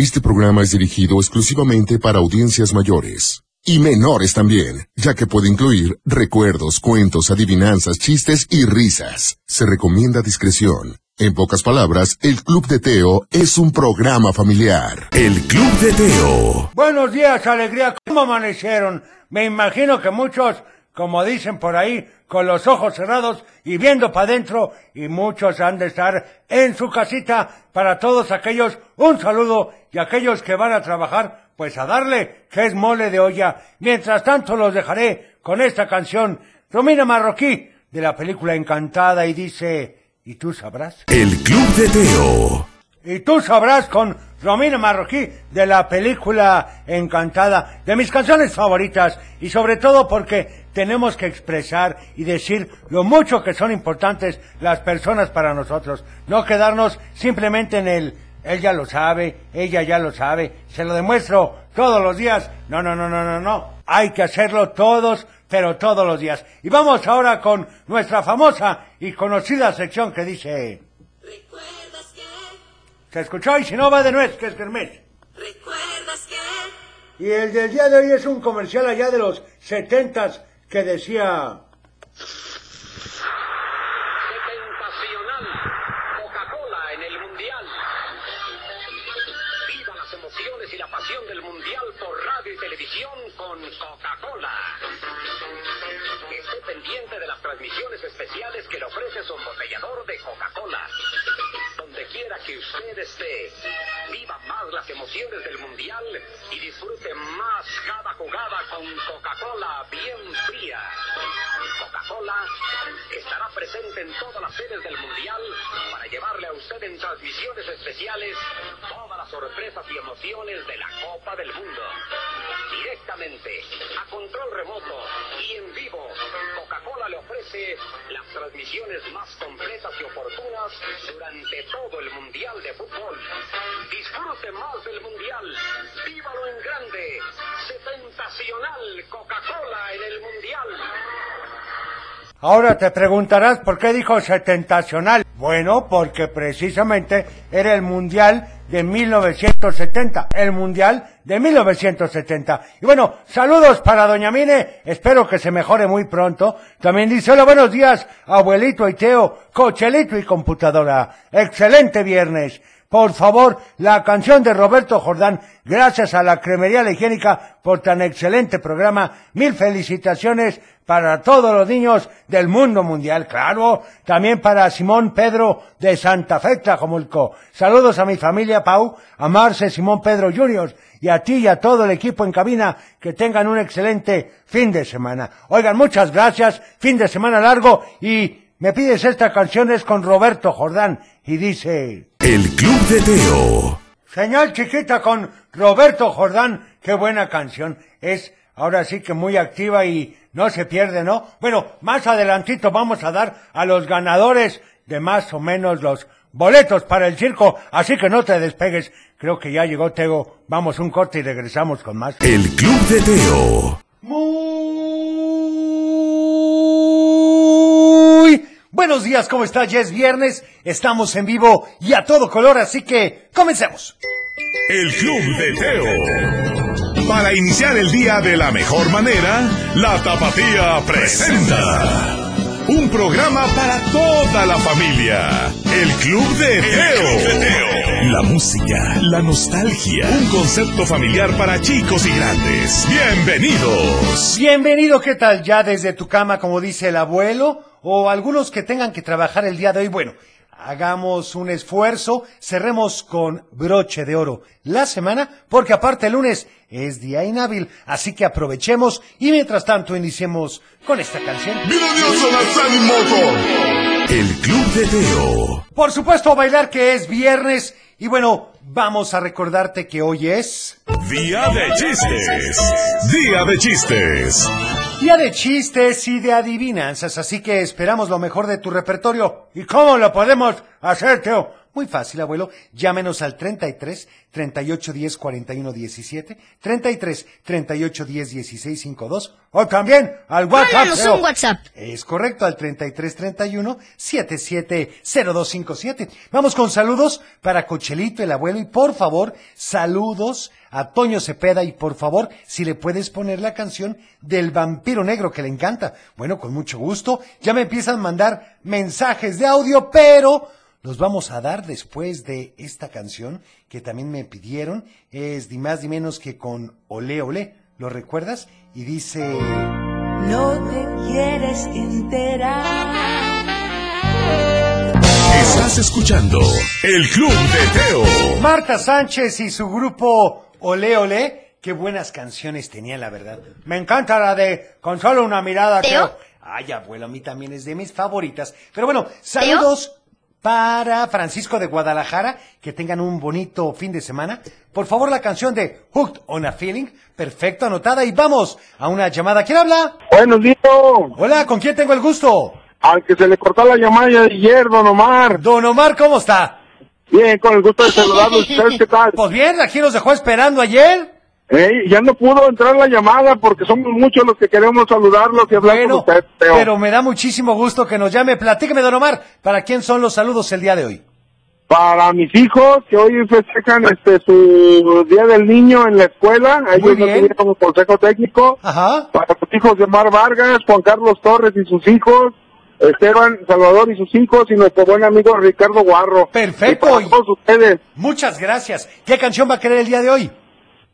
Este programa es dirigido exclusivamente para audiencias mayores. Y menores también, ya que puede incluir recuerdos, cuentos, adivinanzas, chistes y risas. Se recomienda discreción. En pocas palabras, el Club de Teo es un programa familiar. El Club de Teo. Buenos días, alegría. ¿Cómo amanecieron? Me imagino que muchos, como dicen por ahí, con los ojos cerrados y viendo para adentro, y muchos han de estar en su casita. Para todos aquellos, un saludo, y aquellos que van a trabajar, pues a darle, que es mole de olla. Mientras tanto los dejaré con esta canción, Romina Marroquí, de la película Encantada, y dice, ¿y tú sabrás? El Club de Teo. Y tú sabrás con Romina Marroquí de la película Encantada, de mis canciones favoritas y sobre todo porque tenemos que expresar y decir lo mucho que son importantes las personas para nosotros, no quedarnos simplemente en el él ya lo sabe, ella ya lo sabe, se lo demuestro todos los días. No, no, no, no, no, no. Hay que hacerlo todos, pero todos los días. Y vamos ahora con nuestra famosa y conocida sección que dice... ¿Recuerdas que? ¿Se escuchó? Y si no va de nuez, que es Kermés. ¿Recuerdas que? Y el del día de hoy es un comercial allá de los setentas que decía... Tentacional. Coca-Cola en el Mundial. Viva las emociones y la pasión del Mundial por radio y televisión con Coca-Cola. Esté pendiente de las transmisiones especiales que le ofrece su embotellador de Coca-Cola. Donde quiera que usted esté, viva más las emociones del Mundial y disfrute más cada jugada con Coca-Cola bien fría. Coca-Cola estará presente en todas las sedes del Mundial para llevarle a usted en transmisiones especiales todas las sorpresas y emociones de la Copa del Mundo. Directamente, a control remoto y en vivo, Coca-Cola le ofrece las transmisiones más completas y oportunas durante todo el Mundial de Fútbol. Disfrute más del Mundial. Vívalo en grande. Setentacional Coca-Cola en el Mundial. Ahora te preguntarás por qué dijo setentacional. Bueno, porque precisamente era el Mundial de 1970. El Mundial de 1970. Y bueno, saludos para Doña Mine. Espero que se mejore muy pronto. También dice, hola, buenos días, abuelito y Teo, cochelito y computadora. Excelente viernes. Por favor, la canción de Roberto Jordán, gracias a la Cremería La Higiénica por tan excelente programa. Mil felicitaciones para todos los niños del mundo mundial, claro. También para Simón Pedro de Santa Fe, Tlajomulco. Saludos a mi familia Pau, a Marce Simón Pedro Juniors y a ti y a todo el equipo en cabina. Que tengan un excelente fin de semana. Oigan, muchas gracias. Fin de semana largo y me pides esta canción es con Roberto Jordán y dice... El Club de Teo. Señal chiquita con Roberto Jordán, qué buena canción. Es ahora sí que muy activa y no se pierde, ¿no? Bueno, más adelantito vamos a dar a los ganadores de más o menos los boletos para el circo, así que no te despegues. Creo que ya llegó Teo. Vamos un corte y regresamos con más. El Club de Teo. Muy buenos días, ¿cómo está? Ya es viernes, estamos en vivo y a todo color, así que comencemos. El Club de Teo. Para iniciar el día de la mejor manera, la Tapatía presenta. Un programa para toda la familia. El Club de Teo. La música, la nostalgia. Un concepto familiar para chicos y grandes. Bienvenidos. Bienvenido, ¿qué tal? Ya desde tu cama, como dice el abuelo, o algunos que tengan que trabajar el día de hoy. Bueno, hagamos un esfuerzo, cerremos con broche de oro la semana, porque aparte el lunes es día inhábil, así que aprovechemos y mientras tanto iniciemos con esta canción. El Club de Teo. Por supuesto, bailar que es viernes y bueno, vamos a recordarte que hoy es... Día de chistes. Día de chistes. Día de chistes y de adivinanzas, así que esperamos lo mejor de tu repertorio. ¿Y cómo lo podemos hacer, Teo? Muy fácil, abuelo. Llámenos al 33 38 10 41 17, 33 38 10 16 52 o también al WhatsApp. Teo. un WhatsApp. Es correcto, al 33 31 77 0257. Vamos con saludos para Cochelito, el abuelo, y por favor, saludos a Toño Cepeda y por favor, si le puedes poner la canción del vampiro negro que le encanta. Bueno, con mucho gusto. Ya me empiezan a mandar mensajes de audio, pero los vamos a dar después de esta canción que también me pidieron. Es ni más ni menos que con Olé Olé. ¿Lo recuerdas? Y dice... No te quieres enterar. Estás escuchando El Club de Teo. Marta Sánchez y su grupo Olé Olé, qué buenas canciones tenían, la verdad. Me encanta la de Con solo una mirada. ¿Teo? Teo. Ay, abuelo, a mí también es de mis favoritas. Pero bueno, saludos para Francisco de Guadalajara, que tengan un bonito fin de semana. Por favor, la canción de Hooked on a Feeling, perfecto, anotada. Y vamos a una llamada. ¿Quién habla? Buenos días. Hola, ¿con quién tengo el gusto? Al que se le cortó la llamada ayer, don Omar. Don Omar, ¿cómo está? Bien, con el gusto de saludarlos. ¿Ustedes qué tal? Pues bien, aquí nos dejó esperando ayer. Ey, ya no pudo entrar la llamada porque somos muchos los que queremos saludarlos y hablar Bueno, con usted, Teo. pero me da muchísimo gusto que nos llame. Platíqueme, don Omar, ¿para quién son los saludos el día de hoy? Para mis hijos, que hoy festejan este su Día del Niño en la escuela, ellos no bien. tuvieron consejo técnico. Ajá. Para los hijos de Mar Vargas, Juan Carlos Torres y sus hijos, Esteban Salvador y sus hijos, y nuestro buen amigo Ricardo Guarro. Perfecto. Y para todos ustedes. Muchas gracias. ¿Qué canción va a querer el día de hoy?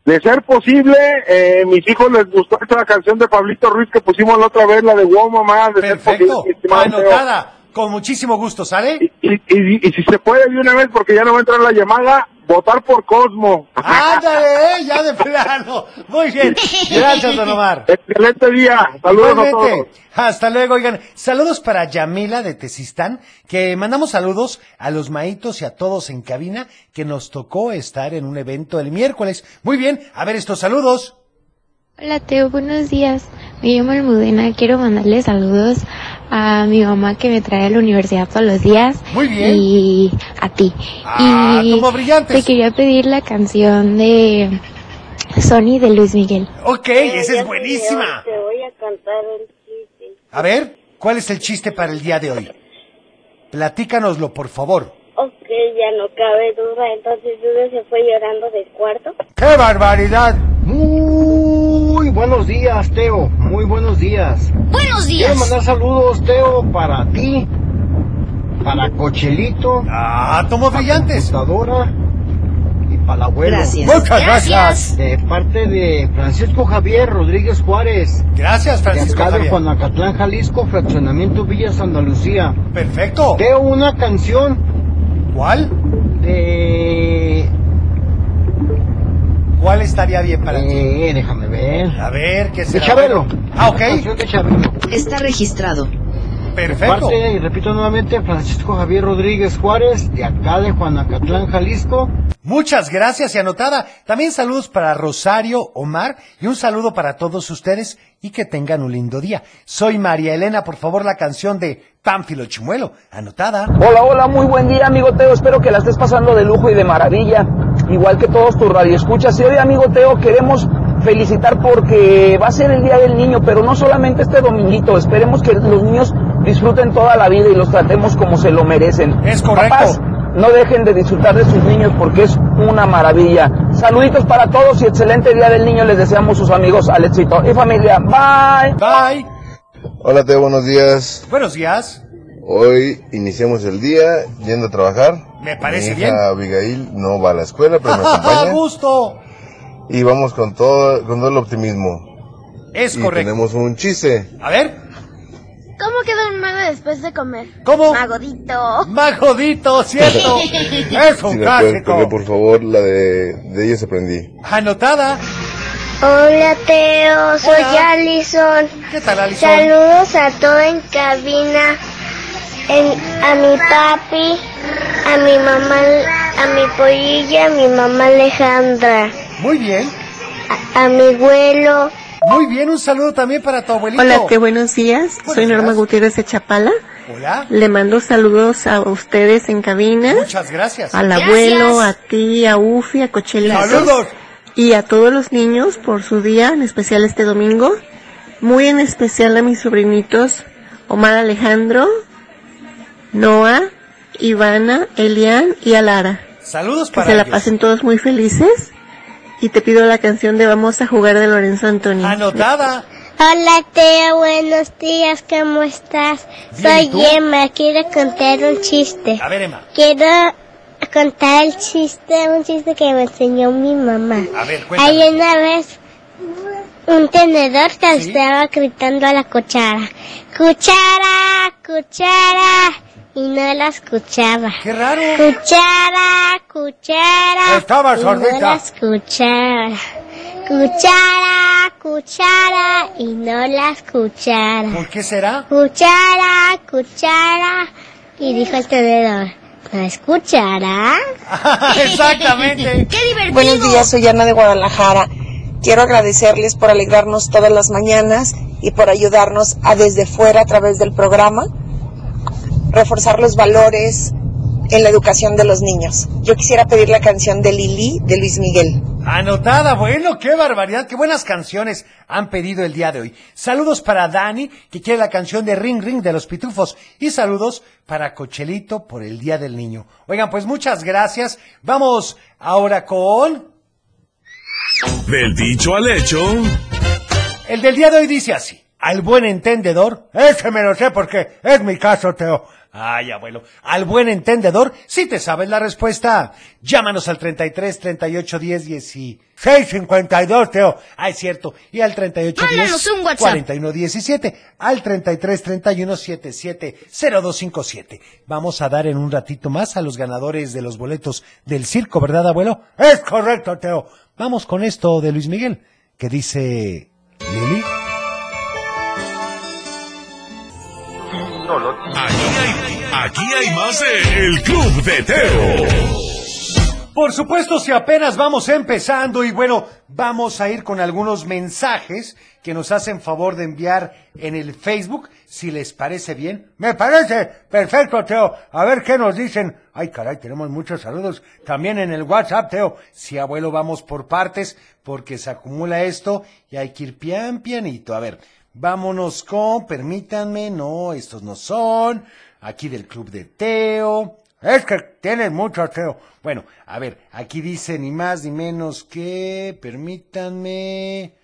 De ser posible, eh, mis hijos les gustó esta canción de Pablito Ruiz que pusimos la otra vez, la de Wow Mamá, de ser Perfecto. posible. Anotada. Con muchísimo gusto, ¿sale? Y, y, y- y si se puede de una vez, porque ya no va a entrar la llamada, votar por Cosmo. Ándale, eh, ya de plano. Muy bien. Gracias, don Omar. Excelente día. Saludos a todos. Igualmente. Hasta luego, oigan. Saludos para Yamila de Tezistán, que mandamos saludos a los maitos y a todos en cabina, que nos tocó estar en un evento el miércoles. Muy bien, a ver estos saludos. Hola Teo, buenos días. Me llamo Almudena. Quiero mandarle saludos a mi mamá que me trae a la universidad todos los días. Muy bien. Y a ti. Ah, y como brillantes. te quería pedir la canción de Sony de Luis Miguel. Ok, esa es buenísima. Te voy a cantar el chiste. A ver, ¿cuál es el chiste para el día de hoy? Platícanoslo, por favor. Ok, ya no cabe duda. Entonces Duda se fue llorando del cuarto. ¡Qué barbaridad! Buenos días, Teo. Muy buenos días. Buenos Quiero días. mandar saludos, Teo, para ti, para Cochelito, Ah, tomo brillantes. computadora y para el abuelo. Gracias. Muchas gracias. De parte de Francisco Javier Rodríguez Juárez, Gracias, de Francisco acá de Javier. Juanacatlán, Jalisco, Fraccionamiento Villa Santa Lucía. Perfecto. Teo, una canción ¿Cuál? de... ¿Cuál estaría bien para ti? eh, déjame ver. A ver, ¿qué De será? Chabelo. Ah, ok. Canción de Chabelo. Está registrado. Perfecto. Parte, y repito nuevamente, Francisco Javier Rodríguez Juárez, de acá de Juanacatlán, Jalisco. Muchas gracias y anotada. También saludos para Rosario, Omar y un saludo para todos ustedes y que tengan un lindo día. Soy María Elena, por favor la canción de Pánfilo Chimuelo. Anotada. Hola, hola, muy buen día, amigo Teo. Espero que la estés pasando de lujo y de maravilla, igual que todos tus radioescuchas. Y hoy, amigo Teo, queremos felicitar porque va a ser el Día del Niño, pero no solamente este dominguito. Esperemos que los niños disfruten toda la vida y los tratemos como se lo merecen. Es correcto. Papás, no dejen de disfrutar de sus niños porque es una maravilla. Saluditos para todos y excelente Día del Niño les deseamos sus amigos Alexito y familia. Bye. Bye. Hola Teo, buenos días. Buenos días. Hoy iniciamos el día yendo a trabajar. Me parece Mi hija bien. Abigail no va a la escuela, pero me ¡A acompaña. gusto! y vamos con todo, con todo el optimismo. Es y correcto. tenemos un chiste. A ver, ¿Cómo queda un mago después de comer? ¿cómo? Magodito. Magodito, ¿cierto? es un clásico. por favor la de, de ellos aprendí. Anotada. Hola Teo, soy Hola. Alison. ¿Qué tal, Alison? Saludos a todo en cabina. En- a mi papi, a mi mamá, a mi pollilla, a mi mamá Alejandra, Muy bien. a, a mi abuelo. Muy bien, un saludo también para tu abuelito. Hola, Teo, buenos días. Buenos Soy Norma días. Gutiérrez de Chapala. Hola. Le mando saludos a ustedes en cabina. Muchas gracias. Al abuelo, a ti, a Ufi, a Cochelito. Saludos. Y a todos los niños por su día, en especial este domingo. Muy en especial a mis sobrinitos Omar Alejandro, Noah, Ivana, Elian y Alara. Saludos Que para se la ellos. pasen todos muy felices. Y te pido la canción de Vamos a jugar de Lorenzo Antonio. Anotada. Hola Teo, buenos días, ¿cómo estás? Bien, Soy. Emma, quiero contar un chiste. A ver, Emma. Quiero contar el chiste, un chiste que me enseñó mi mamá. A ver, Hay cuéntame. una vez un tenedor que estaba gritando a la cuchara. Cuchara, cuchara. Y no la escuchaba. Qué raro. Cuchara, cuchara. Estaba y sordita. No la escuchara. Cuchara, cuchara. Y no la escuchara. ¿Por qué será? Cuchara, cuchara. Y dijo el tenedor. ¿No escuchará? Exactamente. Buenos días, soy Ana de Guadalajara. Quiero agradecerles por alegrarnos todas las mañanas y por ayudarnos a desde fuera a través del programa reforzar los valores en la educación de los niños. Yo quisiera pedir la canción de Lili de Luis Miguel. Anotada, bueno, qué barbaridad, qué buenas canciones han pedido el día de hoy. Saludos para Dani, que quiere la canción de Ring Ring de los Pitufos. Y saludos para Cochelito por el Día del Niño. Oigan, pues muchas gracias. Vamos ahora con... Del dicho al hecho. El del día de hoy dice así. Al buen entendedor, ese me lo sé porque es mi caso, Teo. Ay, abuelo. Al buen entendedor, si te sabes la respuesta, llámanos al 33 38 10 16 52, Teo. Ah, es cierto. Y al 38 10 Mándanos un WhatsApp. 41 17. Al 33 31 77 0257. Vamos a dar en un ratito más a los ganadores de los boletos del circo, ¿verdad, abuelo? Es correcto, Teo. Vamos con esto de Luis Miguel, que dice... Lili. Aquí hay, aquí hay más de El Club de Teo. Por supuesto, si apenas vamos empezando y bueno, vamos a ir con algunos mensajes que nos hacen favor de enviar en el Facebook, si les parece bien. Me parece perfecto, Teo. A ver qué nos dicen. Ay, caray, tenemos muchos saludos también en el WhatsApp, Teo. Si abuelo, vamos por partes porque se acumula esto y hay que ir pian pianito. A ver, vámonos con, permítanme, no, estos no son. Aquí del Club de Teo. Es que tienen mucho, Teo. Bueno, a ver, aquí dice ni más ni menos que, permítanme,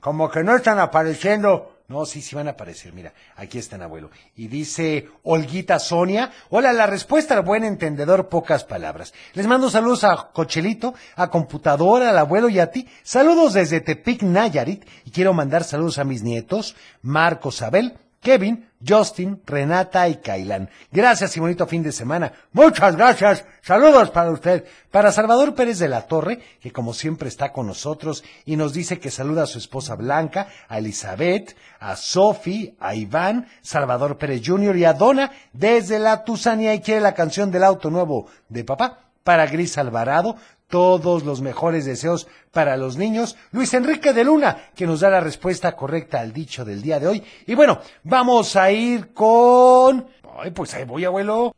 como que no están apareciendo. No, sí, sí van a aparecer, mira, aquí están, abuelo. Y dice Olguita Sonia, hola, la respuesta al buen entendedor, pocas palabras. Les mando saludos a Cochelito, a Computadora, al abuelo y a ti. Saludos desde Tepic, Nayarit, y quiero mandar saludos a mis nietos, Marcos Abel, Kevin, Justin, Renata y Kailan. Gracias y bonito fin de semana. Muchas gracias. Saludos para usted. Para Salvador Pérez de la Torre, que como siempre está con nosotros y nos dice que saluda a su esposa Blanca, a Elizabeth, a Sophie, a Iván, Salvador Pérez Jr. y a Donna desde la Tusanía y quiere la canción del auto nuevo de papá. Para Gris Alvarado, todos los mejores deseos para los niños. Luis Enrique de Luna, que nos da la respuesta correcta al dicho del día de hoy. Y bueno, vamos a ir con... Ay, pues ahí voy, abuelo.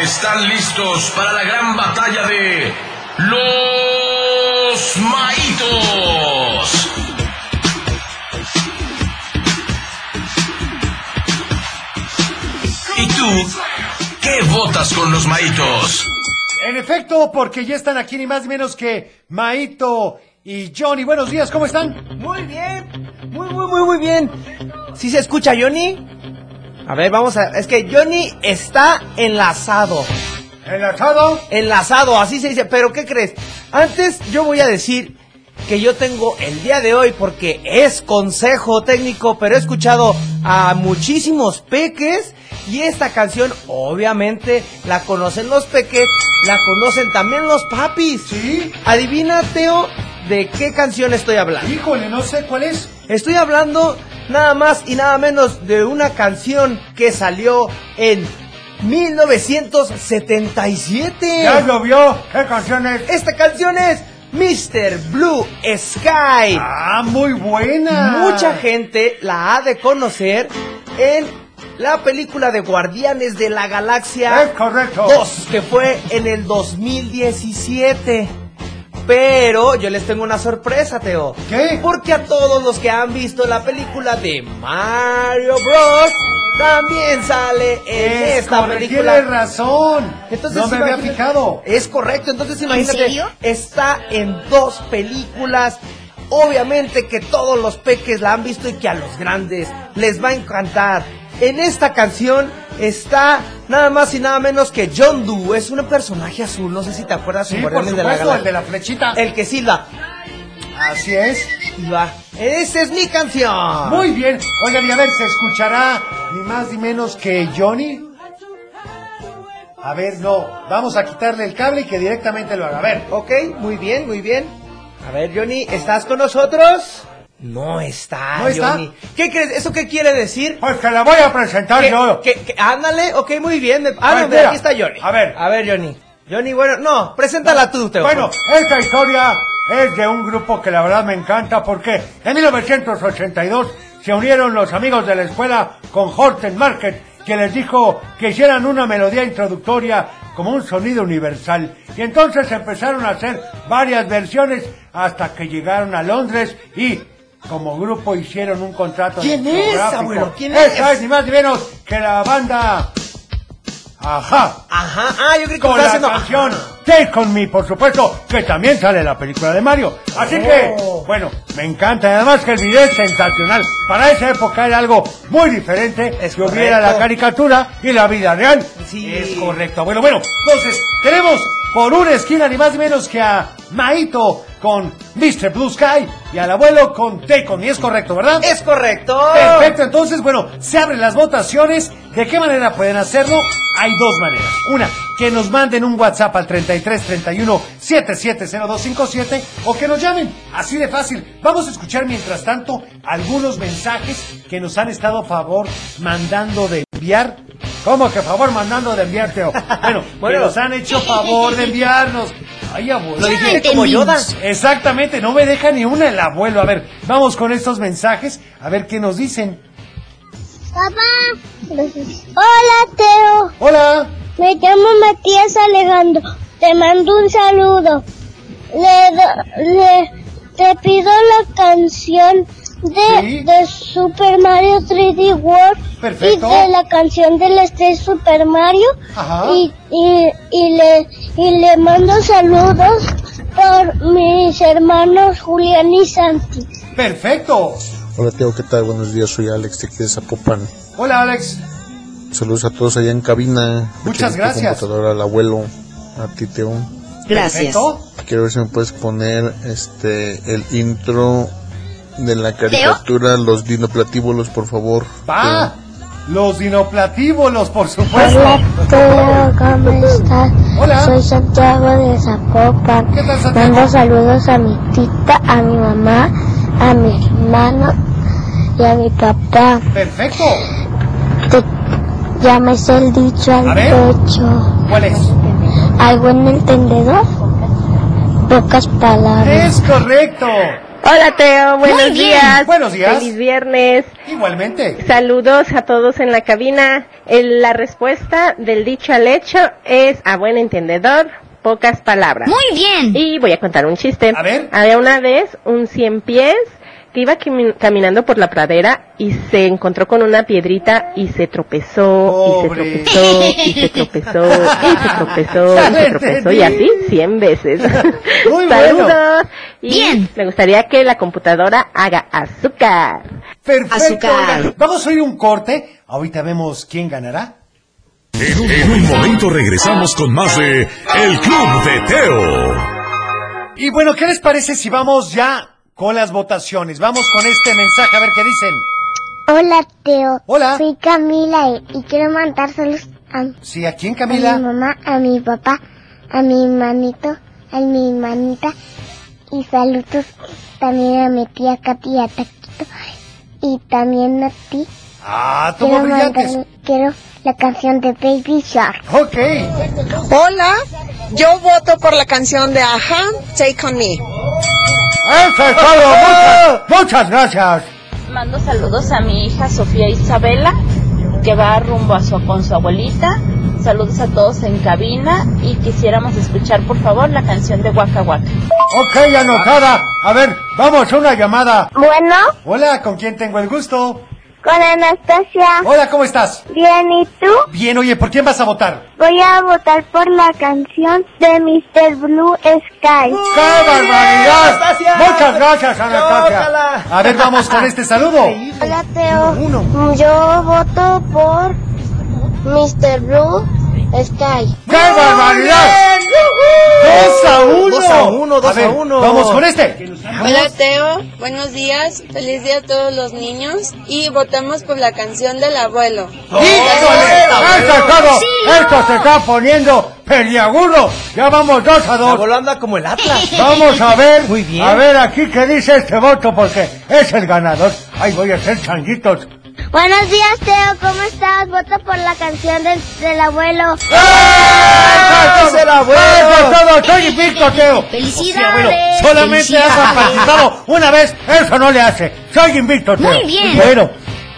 Están listos para la gran batalla de los maitos. Qué votas con los maitos? En efecto, porque ya están aquí ni más ni menos que Maito y Johnny. Buenos días, ¿cómo están? Muy bien, muy, muy, muy, muy bien. ¿Sí se escucha, Johnny? A ver, vamos a... Es que Johnny está enlazado. ¿Enlazado? Enlazado, así se dice. Pero, ¿qué crees? Antes yo voy a decir que yo tengo el día de hoy porque es consejo técnico, pero he escuchado a muchísimos peques y esta canción obviamente la conocen los peques, la conocen también los papis. ¿Sí? Adivina, Teo, de qué canción estoy hablando. Híjole, no sé cuál es. Estoy hablando nada más y nada menos de una canción que salió en 1977. Ya llovió. ¿Qué canción es? Esta canción es Mr. Blue Sky. Ah, muy buena. Mucha gente la ha de conocer en la película de Guardianes de la Galaxia Es correcto. 2, que fue en el 2017. Pero yo les tengo una sorpresa, Teo. ¿Qué? Porque a todos los que han visto la película de Mario Bros. también sale en Es esta correcto, película. Tienes razón. Entonces, no me había fijado. Es correcto, entonces imagínate, serio? está en dos películas. Obviamente que todos los peques la han visto y que a los grandes les va a encantar. En esta canción está nada más y nada menos que John Doe. Es un personaje azul, no sé si te acuerdas. Sí, por Guardianes de la supuesto, el de la flechita. El que silba. Así es. Y va. Esa es mi canción. Muy bien. Oigan, y a ver, ¿se escuchará ni más ni menos que Johnny? A ver, no. Vamos a quitarle el cable y que directamente lo haga. A ver. Ok, muy bien, muy bien. A ver, Johnny, ¿estás con nosotros? No está, ¿No está? Johnny. ¿Qué crees? ¿Eso qué quiere decir? Pues que la voy a presentar ¿Qué- yo. qué- qué- ándale, ok, muy bien. Ah, Pues no, mira, aquí está Johnny. a ver. A ver, Johnny. Johnny, bueno, no, preséntala tú, Teo. Bueno, esta historia es de un grupo que la verdad me encanta porque en 1982 se unieron los amigos de la escuela con Horton Market, que les dijo que hicieran una melodía introductoria como un sonido universal. Y entonces empezaron a hacer varias versiones hasta que llegaron a Londres y como grupo hicieron un contrato ¿Quién es, abuelo? ¿Quién Esa es? es ni más ni menos que la banda... Ajá. Ajá, ah, yo creo que Con la haciendo... canción Take On Me, por supuesto, que también sale en la película de Mario. Así que, Oh. bueno, me encanta. Y Además que el video es sensacional. Para esa época era algo muy diferente. Es que hubiera la caricatura y la vida real. Sí. Es correcto. Bueno, bueno, entonces, tenemos por una esquina ni más ni menos que a Maito con Mr. Blue Sky y al abuelo con Take On Me. Es correcto, ¿verdad? Es correcto. Perfecto, entonces, bueno, se abren las votaciones. ¿De qué manera pueden hacerlo? Hay dos maneras. Una, que nos manden un WhatsApp al 33 31 770257 o que nos llamen. Así de fácil. Vamos a escuchar mientras tanto algunos mensajes que nos han estado a favor mandando de enviar. ¿Cómo que favor mandando de enviar, Teo? Bueno, Bueno. que nos han hecho favor de enviarnos. Ay, abuelo. Lo dijiste como. Yoda. Exactamente, no me deja ni una el abuelo. A ver, vamos con estos mensajes, a ver qué nos dicen. Papá. Hola, Teo. Hola. Me llamo Matías Alejandro. Te mando un saludo. Le, do- le- te pido la canción de, Sí. de Super Mario 3D World Perfecto. y de la canción del Street Super Mario Ajá. y, y, y le y le mando saludos por mis hermanos Julián y Santi. Perfecto. Hola Teo, ¿qué tal? Buenos días, soy Alex de aquí de Zapopan. Hola, Alex. Saludos a todos allá en cabina. Muchas gracias. computadora, al abuelo, a ti Teo. Gracias. Perfecto. Quiero ver si me puedes poner este el intro de la caricatura Los Dinoplatíbulos, por favor. Va. Los dinoplatíbulos, por supuesto. Hola Teo, ¿cómo estás? Hola. Soy Santiago de Zapopan. ¿Qué tal, Santiago? Mando saludos a mi tita, a mi mamá, a mi hermano y a mi papá. Perfecto. Te llames el dicho al pecho. ¿Cuál es? ¿Algo en el tendedor? Pocas palabras. Es correcto. Hola Teo, buenos días. Buenos días. Feliz viernes. Igualmente. Saludos a todos en la cabina. El- la respuesta del dicho al hecho es, a buen entendedor, pocas palabras. Muy bien. Y voy a contar un chiste. A ver. Había una vez un cien pies que iba cami- caminando por la pradera y se encontró con una piedrita y se tropezó, Pobre. y se tropezó, y se tropezó, y se tropezó, y se tropezó, y así cien veces. Muy bueno. Saludos. Y Bien. me gustaría que la computadora haga azúcar. Perfecto. Azúcar. Vamos a oír un corte. Ahorita vemos quién ganará. En un, en un momento regresamos con más de El Club de Teo. Y bueno, ¿qué les parece si vamos ya con las votaciones? Vamos con este mensaje a ver qué dicen. Hola Teo. Hola. Soy Camila y, y quiero mandar saludos a, Sí, ¿a quién, a mi Camila? mamá, a mi papá, a mi manito, a mi manita y saludos también a mi tía Katy y a Taquito y también a ti. Ah, Quiero, brillantes. mandar- quiero la canción de Baby Shark. Ok. Hola, Yo voto por la canción de Aja, Take On Me. Eso es todo. Muchas, muchas gracias. Mando saludos a mi hija Sofía Isabela, que va rumbo a su, con su abuelita. Saludos a todos en cabina y quisiéramos escuchar por favor la canción de Waka Waka. Ok, anotada. A ver, vamos a una llamada. Bueno, Hola, ¿con quién tengo el gusto? Con Anastasia. Hola, ¿cómo estás? Bien, ¿y tú? Bien, oye, ¿por quién vas a votar? Voy a votar por la canción de Mr. Blue Sky. ¡Qué barbaridad! Muchas gracias, Anastasia. A ver, vamos con este saludo. Hola, Teo. Yo voto por Mr. Blue Sky. ¡Qué barbaridad! ¡Dos a uno! Dos a uno, dos a ver, uno. Vamos con este. Hola Teo, buenos días, feliz día a todos los niños y votamos por la canción del abuelo. ¡Híjole! ¡Esto es todo! ¡Esto se está poniendo peliagudo! Ya vamos dos a dos. bola anda como el Atlas. Vamos a ver, Muy bien. a ver aquí qué dice este voto porque es el ganador. Ay, voy a hacer changuitos. Buenos días, Teo. ¿Cómo estás? Voto por la canción del, del abuelo. ¡Eso es el abuelo! ¡Eso es todo! ¡Soy invicto, Teo! ¡Felicidades! abuelo, solamente has participado una vez, eso no le hace. Soy invicto, Teo. Muy bien. Bueno,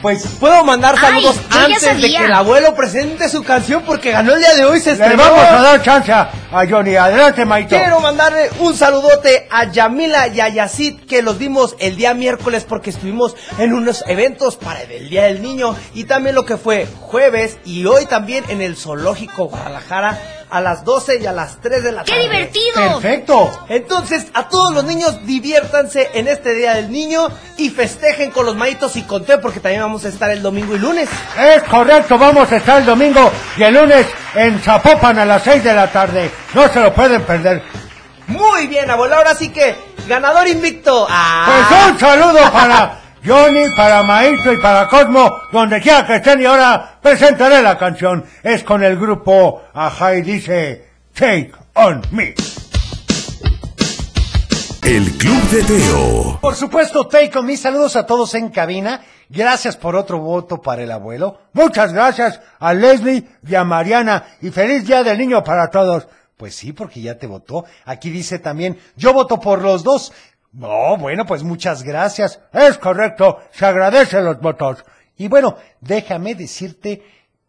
pues Puedo mandar saludos Ay, antes de que el abuelo presente su canción porque ganó el día de hoy, se le estrenó. vamos a dar chance a Johnny. Adelante, Maito. Quiero mandarle un saludote a Yamila y a que los vimos el día miércoles porque estuvimos en unos eventos para el Día del Niño y también lo que fue jueves y hoy también en el Zoológico Guadalajara a las 12 y a las 3 de la tarde. Perfecto. Entonces, a todos los niños diviértanse en este Día del Niño y festejen con los maitos y con té porque también vamos a estar el domingo y lunes. Es correcto, vamos a estar el domingo y el lunes en Zapopan a las 6 de la tarde. No se lo pueden perder. Muy bien, abuelo. Ahora sí que, ganador invicto. Ah. Pues un saludo para Johnny, para Maestro y para Cosmo, donde quiera que estén y ahora presentaré la canción. Es con el grupo Ajá y dice Take On Me. El Club de Teo. Por supuesto, Take On Me, saludos a todos en cabina. Gracias por otro voto para el abuelo. Muchas gracias a Leslie y a Mariana. Y feliz día del niño para todos. Pues sí, porque ya te votó. Aquí dice también, yo voto por los dos. No, bueno, pues muchas gracias. Es correcto, se agradecen los votos. Y bueno, déjame decirte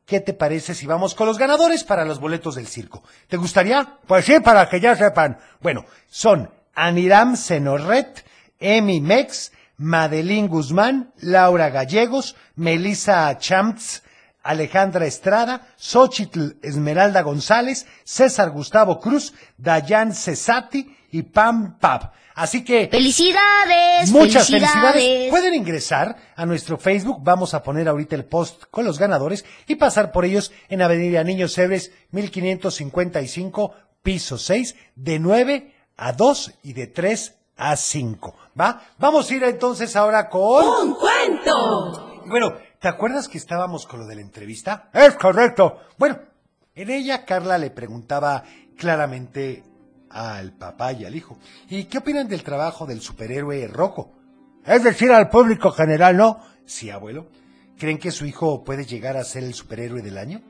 qué te parece si vamos con los ganadores para los boletos del circo. ¿Te gustaría? Pues sí, para que ya sepan. Bueno, son Aniram Senorret, Emi Mex, Madeline Guzmán, Laura Gallegos, Melissa Champs, Alejandra Estrada, Xochitl Esmeralda González, César Gustavo Cruz, Dayan Cesati y Pam Pab. Así que... ¡Felicidades! Muchas felicidades. Pueden ingresar a nuestro Facebook. Vamos a poner ahorita el post con los ganadores y pasar por ellos en Avenida Niños Cebres 1555, piso 6, de 9 a 2 y de 3 a 5. ¿Va? Vamos a ir entonces ahora con... ¡Un cuento! Bueno, ¿te acuerdas que estábamos con lo de la entrevista? Es correcto. Bueno, en ella Carla le preguntaba claramente al papá y al hijo, ¿y qué opinan del trabajo del superhéroe Rocco? Es decir, al público general, ¿no? Sí, abuelo. ¿Creen que su hijo puede llegar a ser el superhéroe del año?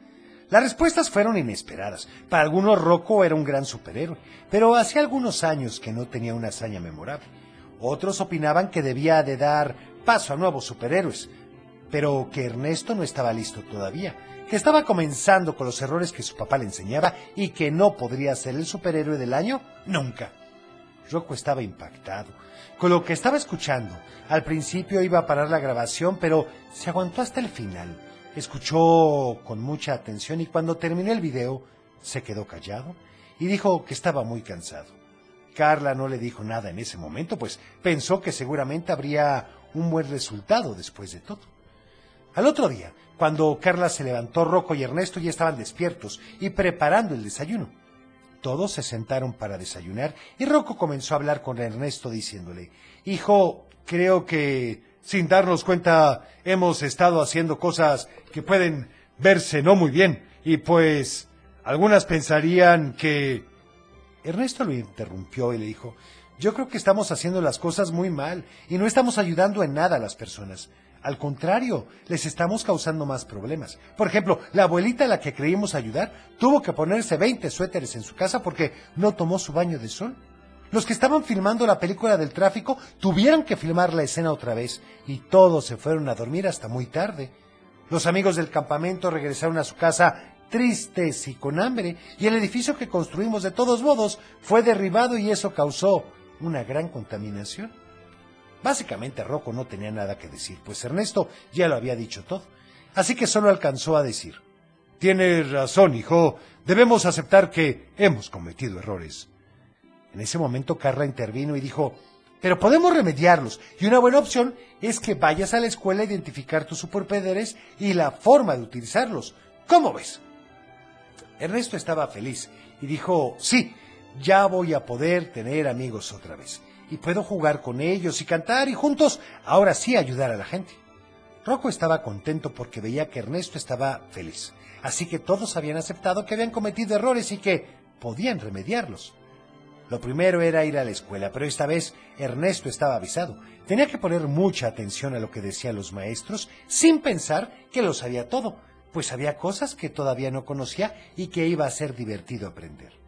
Las respuestas fueron inesperadas. Para algunos Rocco era un gran superhéroe, pero hacía algunos años que no tenía una hazaña memorable. Otros opinaban que debía de dar paso a nuevos superhéroes, pero que Ernesto no estaba listo todavía, que estaba comenzando con los errores que su papá le enseñaba y que no podría ser el superhéroe del año nunca. Rocco estaba impactado. Con lo que estaba escuchando, al principio iba a parar la grabación, pero se aguantó hasta el final. Escuchó con mucha atención y cuando terminó el video, se quedó callado y dijo que estaba muy cansado. Carla no le dijo nada en ese momento, pues pensó que seguramente habría un buen resultado después de todo. Al otro día, cuando Carla se levantó, Rocco y Ernesto ya estaban despiertos y preparando el desayuno. Todos se sentaron para desayunar y Rocco comenzó a hablar con Ernesto diciéndole, Hijo, creo que sin darnos cuenta hemos estado haciendo cosas que pueden verse no muy bien y pues algunas pensarían que... Ernesto lo interrumpió y le dijo, yo creo que estamos haciendo las cosas muy mal y no estamos ayudando en nada a las personas. Al contrario, les estamos causando más problemas. Por ejemplo, la abuelita a la que creímos ayudar tuvo que ponerse 20 suéteres en su casa porque no tomó su baño de sol. Los que estaban filmando la película del tráfico tuvieron que filmar la escena otra vez y todos se fueron a dormir hasta muy tarde. Los amigos del campamento regresaron a su casa tristes y con hambre y el edificio que construimos de todos modos fue derribado y eso causó una gran contaminación. Básicamente Rocco no tenía nada que decir, pues Ernesto ya lo había dicho todo. Así que solo alcanzó a decir, Tienes razón, hijo, debemos aceptar que hemos cometido errores. En ese momento Carla intervino y dijo, pero podemos remediarlos, y una buena opción es que vayas a la escuela a identificar tus superpoderes y la forma de utilizarlos. ¿Cómo ves? Ernesto estaba feliz y dijo, sí, ya voy a poder tener amigos otra vez y puedo jugar con ellos y cantar y juntos ahora sí ayudar a la gente. Rocco estaba contento porque veía que Ernesto estaba feliz, así que todos habían aceptado que habían cometido errores y que podían remediarlos. Lo primero era ir a la escuela, pero esta vez Ernesto estaba avisado. Tenía que poner mucha atención a lo que decían los maestros sin pensar que lo sabía todo, pues había cosas que todavía no conocía y que iba a ser divertido aprender.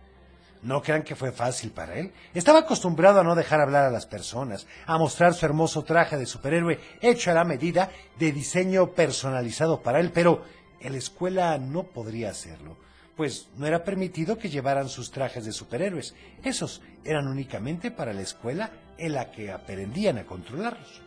No crean que fue fácil para él. Estaba acostumbrado a no dejar hablar a las personas, a mostrar su hermoso traje de superhéroe hecho a la medida de diseño personalizado para él, pero en la escuela no podría hacerlo, pues no era permitido que llevaran sus trajes de superhéroes. Esos eran únicamente para la escuela en la que aprendían a controlarlos.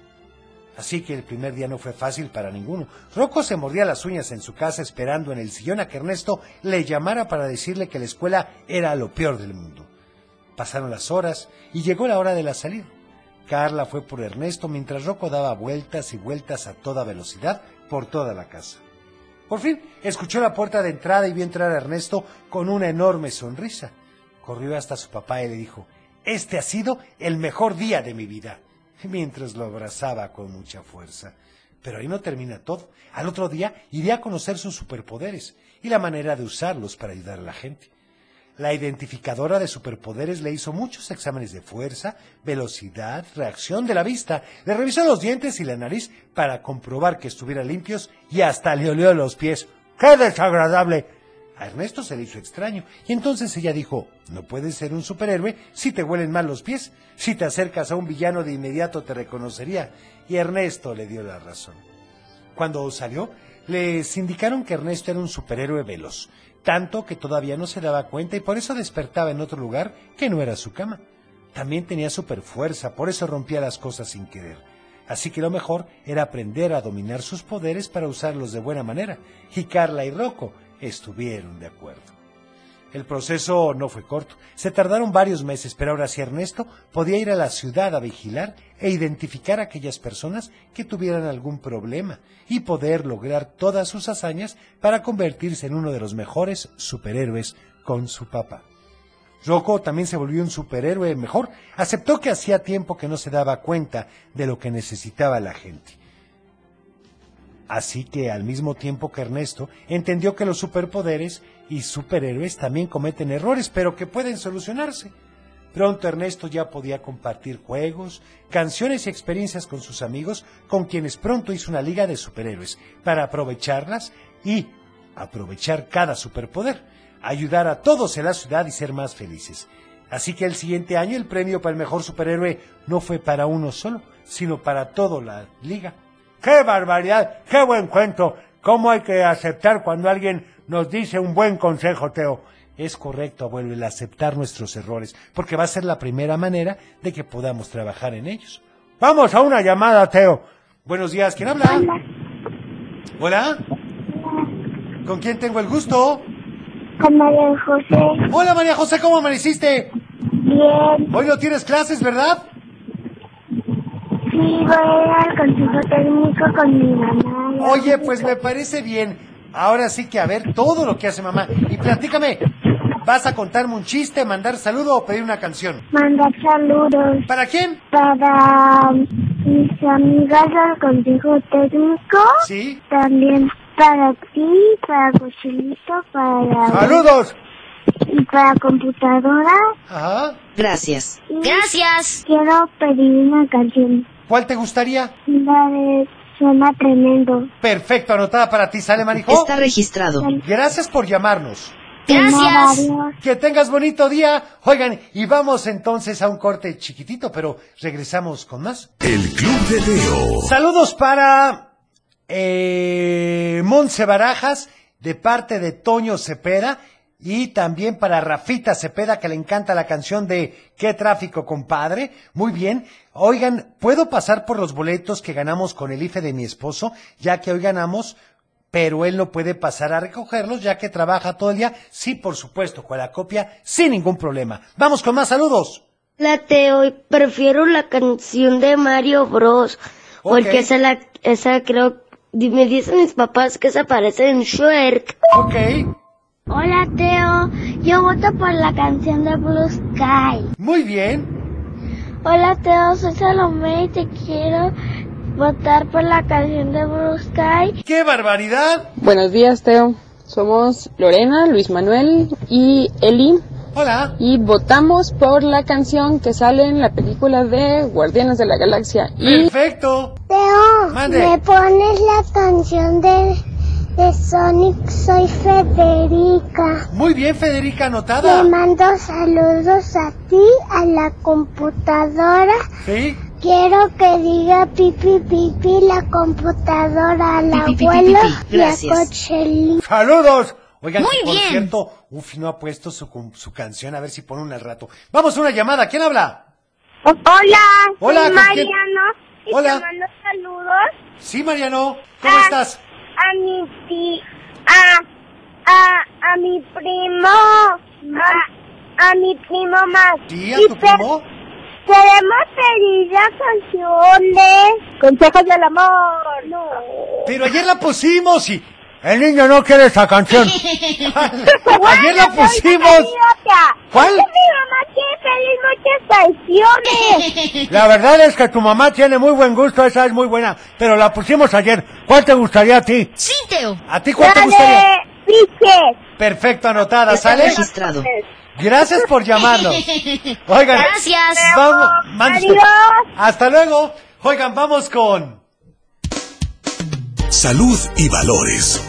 Así que el primer día no fue fácil para ninguno. Rocco se mordía las uñas en su casa esperando en el sillón a que Ernesto le llamara para decirle que la escuela era lo peor del mundo. Pasaron las horas y llegó la hora de la salida. Carla fue por Ernesto mientras Rocco daba vueltas y vueltas a toda velocidad por toda la casa. Por fin escuchó la puerta de entrada y vio entrar a Ernesto con una enorme sonrisa. Corrió hasta su papá y le dijo, Este ha sido el mejor día de mi vida mientras lo abrazaba con mucha fuerza. Pero ahí no termina todo. Al otro día iría a conocer sus superpoderes y la manera de usarlos para ayudar a la gente. La identificadora de superpoderes le hizo muchos exámenes de fuerza, velocidad, reacción de la vista, le revisó los dientes y la nariz para comprobar que estuvieran limpios y hasta le olió los pies. ¡Qué desagradable! A Ernesto se le hizo extraño, y entonces ella dijo, no puedes ser un superhéroe si te huelen mal los pies. Si te acercas a un villano de inmediato te reconocería. Y Ernesto le dio la razón. Cuando salió, les indicaron que Ernesto era un superhéroe veloz, tanto que todavía no se daba cuenta y por eso despertaba en otro lugar que no era su cama. También tenía superfuerza, por eso rompía las cosas sin querer. Así que lo mejor era aprender a dominar sus poderes para usarlos de buena manera. Y Carla y Rocco estuvieron de acuerdo. El proceso no fue corto. Se tardaron varios meses, pero ahora sí Ernesto podía ir a la ciudad a vigilar e identificar a aquellas personas que tuvieran algún problema y poder lograr todas sus hazañas para convertirse en uno de los mejores superhéroes con su papá. Rocco también se volvió un superhéroe mejor. Aceptó que hacía tiempo que no se daba cuenta de lo que necesitaba la gente. Así que al mismo tiempo que Ernesto entendió que los superpoderes y superhéroes también cometen errores, pero que pueden solucionarse. Pronto Ernesto ya podía compartir juegos, canciones y experiencias con sus amigos, con quienes pronto hizo una liga de superhéroes, para aprovecharlas y aprovechar cada superpoder, ayudar a todos en la ciudad y ser más felices. Así que el siguiente año el premio para el mejor superhéroe no fue para uno solo, sino para toda la liga. ¡Qué barbaridad! ¡Qué buen cuento! ¿Cómo hay que aceptar cuando alguien nos dice un buen consejo, Teo? Es correcto, abuelo, el aceptar nuestros errores, porque va a ser la primera manera de que podamos trabajar en ellos. Vamos a una llamada, Teo. Buenos días, ¿quién habla? Hola. ¿Con quién tengo el gusto? Con María José. Hola, María José, ¿cómo amaneciste? Bien. Hoy no tienes clases, ¿verdad? Sí, voy al consejo técnico con mi mamá. Oye, pues me parece bien. Ahora sí que a ver todo lo que hace mamá. Y platícame, ¿vas a contarme un chiste, mandar saludo o pedir una canción? Mandar saludos. ¿Para quién? Para mis amigas del consejo técnico. Sí. También para ti, para Cochelito, para... ¡Saludos! Y para computadora. Ajá. Gracias. Y Quiero pedir una canción. ¿Cuál te gustaría? La de suena tremendo. Perfecto, anotada para ti, ¿sale, Marijo? Está registrado. Gracias por llamarnos. Gracias. Que tengas bonito día. Oigan, y vamos entonces a un corte chiquitito, pero regresamos con más. El Club de Teo. Saludos para eh, Monse Barajas, de parte de Toño Cepeda, y también para Rafita Cepeda, que le encanta la canción de ¿Qué tráfico, compadre? Muy bien. Oigan, ¿puedo pasar por los boletos que ganamos con el IFE de mi esposo? Ya que hoy ganamos pero él no puede pasar a recogerlos ya que trabaja todo el día. Sí, por supuesto, con la copia, sin ningún problema. Vamos con más saludos. La Teo, prefiero la canción de Mario Bros. Porque esa, la, esa creo, me dicen mis papás que se parece en Shrek. Ok. Hola Teo, yo voto por la canción de Blue Sky. Muy bien. Hola Teo, soy Salomé y te quiero votar por la canción de Blue Sky. ¡Qué barbaridad! Buenos días, Teo. Somos Lorena, Luis Manuel y Eli. Hola. Y votamos por la canción que sale en la película de Guardianes de la Galaxia. Y Perfecto. Teo, Mande. ¿me pones la canción de, de Sonic? Soy Federica. Muy bien, Federica, Te anotada. mando saludos a ti, a la computadora. ¿Sí? Quiero que diga pipi pipi la computadora al Pi, pi, pi, abuelo pi, pi. y a Gracias. Cochelín. ¡Saludos! Oigan, Muy por bien. cierto, Uf no ha puesto su, su canción, a ver si pone una al rato. Vamos a una llamada, ¿quién habla? Hola, Hola, soy ¿con quién? Mariano y Hola. te mando saludos Sí, Mariano, ¿cómo Ah. estás? A mi ti, a, a, a mi primo, a, a mi primo más. ¿Sí, a Y tu primo? Queremos pedir la canción de Consejos del Amor. No. Pero ayer la pusimos y el niño no quiere esa canción. ayer la pusimos. ¿Cuál? Es que mi mamá quiere pedir muchas canciones. La verdad es que tu mamá tiene muy buen gusto, esa es muy buena, pero la pusimos ayer. ¿Cuál te gustaría a ti? Sí, Teo. ¿A ti cuál te gustaría? Perfecto, anotada, Está ¿sale? registrado. Gracias por llamarnos. Oigan, Gracias. vamos, Adiós. Hasta luego. Oigan, vamos con Salud y valores.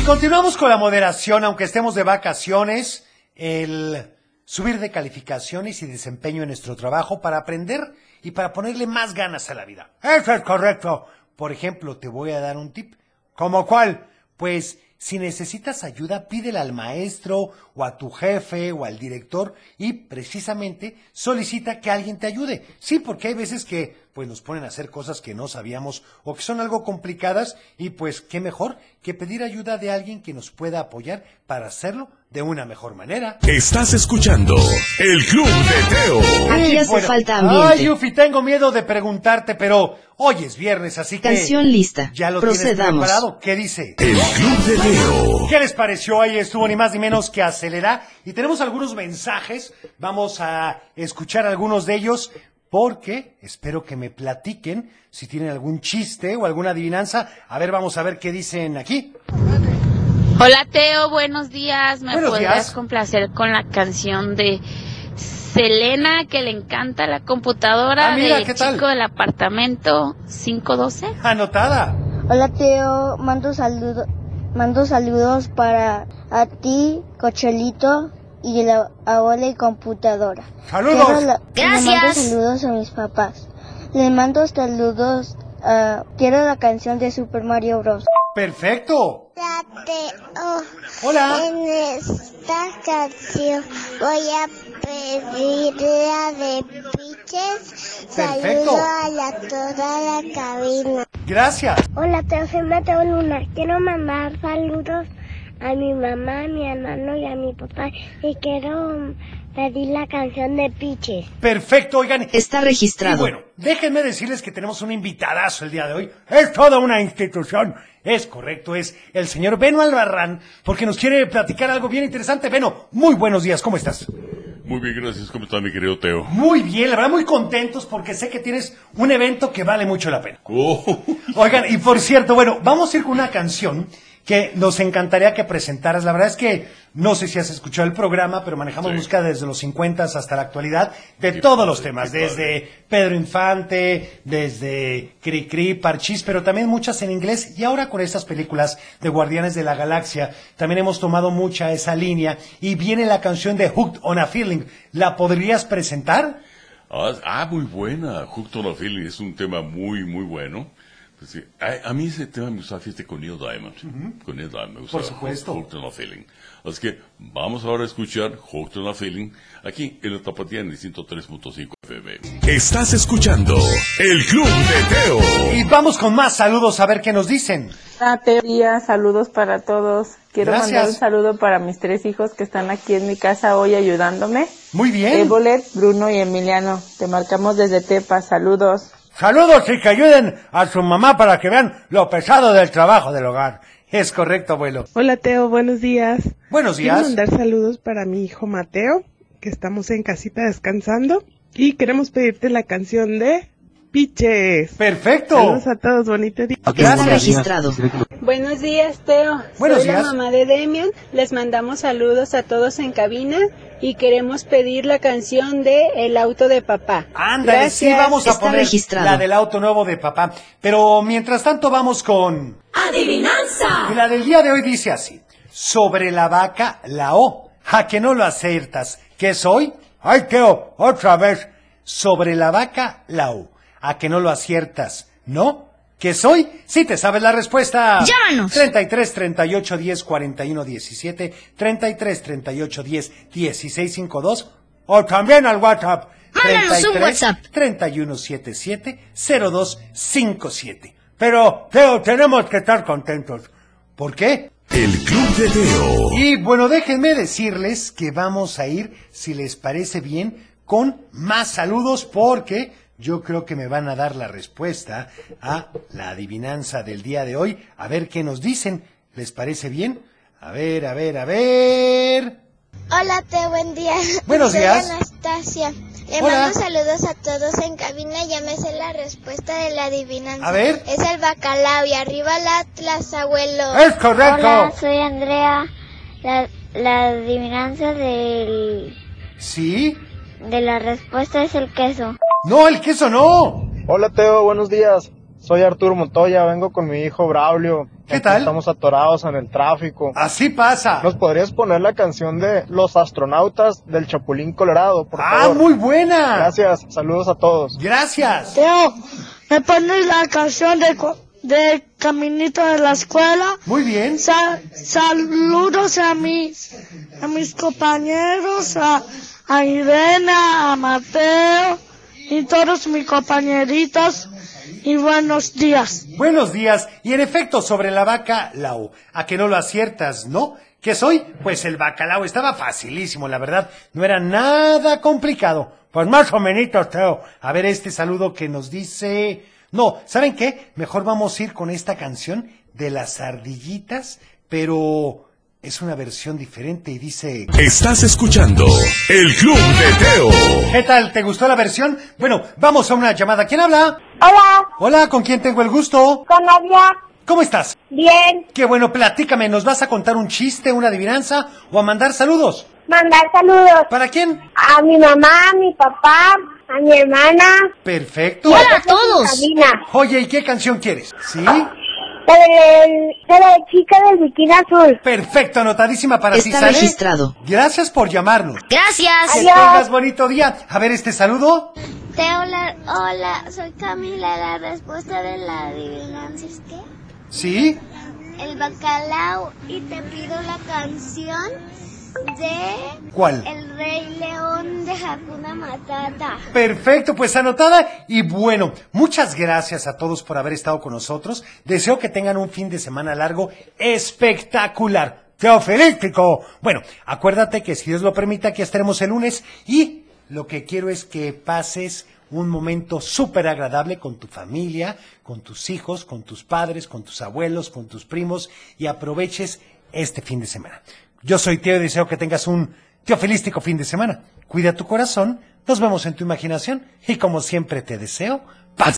Y continuamos con la moderación, aunque estemos de vacaciones, el subir de calificaciones y desempeño en nuestro trabajo para aprender y para ponerle más ganas a la vida. Eso es correcto. Por ejemplo, te voy a dar un tip. ¿Como cuál? Pues si necesitas ayuda, pídela al maestro o a tu jefe o al director y precisamente solicita que alguien te ayude. Sí, porque hay veces que pues nos ponen a hacer cosas que no sabíamos o que son algo complicadas y pues qué mejor que pedir ayuda de alguien que nos pueda apoyar para hacerlo de una mejor manera. Estás escuchando El Club de Teo. Aquí hace bueno. falta Ay, ambiente. Yufi, tengo miedo de preguntarte, pero hoy es viernes, así que Canción lista. ya lo tienes Procedamos. preparado. ¿Qué dice? El Club de Teo. ¿Qué les pareció? Ahí estuvo ni más ni menos que acelera. Y tenemos algunos mensajes. Vamos a escuchar algunos de ellos porque espero que me platiquen si tienen algún chiste o alguna adivinanza. A ver, vamos a ver qué dicen aquí. Hola Teo, buenos días. ¿Me Buenos podrías días. complacer con la canción de Selena que le encanta la computadora Ah, mira, de ¿qué tal? chico del apartamento 512? Anotada. Hola Teo, mando saludos, mando saludos para a ti, Cochelito y la abuela y computadora. Saludos. La- Le mando Gracias. saludos a mis papás. Les mando saludos a... Quiero la canción de Super Mario Bros. Perfecto. Teo, Hola. en esta canción voy a pedir la de Piches. Perfecto. Saludo a la, toda la cabina. Gracias. Hola, Teo, soy Mateo Luna. Quiero mandar saludos a mi mamá, a mi hermano y a mi papá. Y quiero pedir la canción de Piches. Perfecto, oigan. Está Y registrado. bueno, déjenme decirles que tenemos un invitadazo el día de hoy. Es toda una institución. Es correcto, es el señor Beno Albarrán, porque nos quiere platicar algo bien interesante. Beno, muy buenos días, ¿cómo estás? Muy bien, gracias. ¿Cómo está mi querido Teo? Muy bien, la verdad muy contentos porque sé que tienes un evento que vale mucho la pena. Oh, Oigan, y por cierto, bueno, vamos a ir con una canción que nos encantaría que presentaras. La verdad es que no sé si has escuchado el programa, pero manejamos música desde los 50 hasta la actualidad, de todos los temas, desde Pedro Infante, desde Cri Cri, Parchís, pero también muchas en inglés y ahora con estas películas de Guardianes de la Galaxia también hemos tomado mucha esa línea y viene la canción de Hooked on a Feeling. ¿La podrías presentar? Ah, ah, muy buena. Hooked on a Feeling es un tema muy, muy bueno. Pues sí, a, a mí ese tema me gustaba fíjate con Neil Diamond. Con Neil Diamond me gustaba. Por supuesto. Hooked on a Feeling. Así que vamos ahora a escuchar Hooked on a Feeling aquí en la Tapatía en el 103.5 FM. Estás escuchando El Club de Teo. Y vamos con más saludos a ver qué nos dicen. Hola, Teo, día, saludos para todos. Quiero Gracias. mandar un saludo para mis tres hijos que están aquí en mi casa hoy ayudándome. Muy bien. Ébolet, Bruno y Emiliano. Te marcamos desde Tepa. Saludos. Saludos y que ayuden a su mamá para que vean lo pesado del trabajo del hogar. Es correcto, abuelo. Hola Teo, buenos días. Buenos días. Quiero mandar saludos para mi hijo Mateo, que estamos en casita descansando. Y queremos pedirte la canción de Piches. Perfecto. Saludos a todos, bonito día. Buenos días, Teo. Buenos Soy días. la mamá de Demian. Les mandamos saludos a todos en cabina y queremos pedir la canción de El auto de papá. Ándale, sí, vamos a poner la del auto nuevo de papá. Pero mientras tanto vamos con... ¡Adivinanza! Y la del día de hoy dice así. Sobre la vaca, la O. A que no lo aciertas. ¿Qué soy? Ay, Teo, otra vez. Sobre la vaca, la O. A que no lo aciertas. ¿No? ¿Qué soy? Si te sabes la respuesta. Llámanos. 33 38 10 41 17, 33 38 10 16 52 o también al WhatsApp. Mándanos un 33 WhatsApp. 31 77 02 57. Pero, Teo, tenemos que estar contentos. ¿Por qué? El Club de Teo. Y bueno, déjenme decirles que vamos a ir, si les parece bien, con más saludos porque yo creo que me van a dar la respuesta a la adivinanza del día de hoy. A ver qué nos dicen. ¿Les parece bien? A ver, a ver, a ver. Hola, Teo, buen día. Buenos Soy días. Anastasia. Le Hola. mando saludos a todos en cabina. Ya me sé la respuesta de la adivinanza. A ver. Es el bacalao y arriba el Atlas, abuelo. Es correcto. Hola, soy Andrea. La, la adivinanza del, ¿Sí? de la respuesta es el queso. No, el queso no. Hola Teo, buenos días. Soy Arturo Montoya, vengo con mi hijo Braulio. ¿Qué Aquí tal? Estamos atorados en el tráfico. Así pasa. ¿Nos podrías poner la canción de Los astronautas del Chapulín Colorado, por Ah, favor? muy buena. Gracias, saludos a todos. Gracias. Teo, ¿me pones la canción de, de Caminito de la Escuela? Muy bien. Sa- saludos a mis, a mis compañeros, a, a Irene, a Mateo y todos mis compañeritos. Y buenos días. Buenos días. Y en efecto, sobre la vaca, la O. A que no lo aciertas, ¿no? ¿Qué soy? Pues el bacalao estaba facilísimo, la verdad. No era nada complicado. Pues más o menos, Teo. A ver este saludo que nos dice... No, ¿saben qué? Mejor vamos a ir con esta canción de las ardillitas, pero es una versión diferente y dice... Estás escuchando El Club de Teo. ¿Qué tal? ¿Te gustó la versión? Bueno, vamos a una llamada. ¿Quién habla? Hola. Hola, ¿con quién tengo el gusto? Con Nadia. ¿Cómo estás? Bien. Qué bueno, platícame, ¿nos vas a contar un chiste, una adivinanza o a mandar saludos? Mandar saludos. ¿Para quién? A mi mamá, a mi papá, a mi hermana. Perfecto. Hola a todos. Oye, ¿y qué canción quieres? ¿Sí? La de, la chica del bikini azul. Perfecto, anotadísima para ti, Está registrado. Gracias por llamarnos. Gracias. Que Adiós. tengas bonito día. A ver este saludo. Teo, la- hola, soy Camila. La respuesta de la adivinanza es que ¿Sí? el bacalao y te pido la canción de ¿Cuál? El Rey León de Hakuna Matata. Perfecto, pues anotada. Y bueno, muchas gracias a todos por haber estado con nosotros. Deseo que tengan un fin de semana largo espectacular. Teofilístico. Bueno, acuérdate que si Dios lo permite, aquí estaremos el lunes. Y lo que quiero es que pases un momento súper agradable con tu familia, con tus hijos, con tus padres, con tus abuelos, con tus primos y aproveches este fin de semana. Yo soy Teo y deseo que tengas un teofilístico fin de semana. Cuida tu corazón, nos vemos en tu imaginación y como siempre te deseo paz.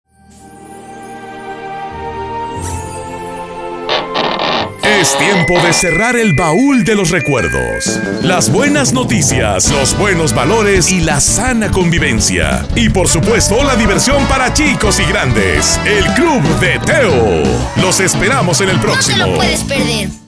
Es tiempo de cerrar el baúl de los recuerdos. Las buenas noticias, los buenos valores y la sana convivencia. Y por supuesto la diversión para chicos y grandes. El Club de Teo. Los esperamos en el próximo. No te lo puedes perder.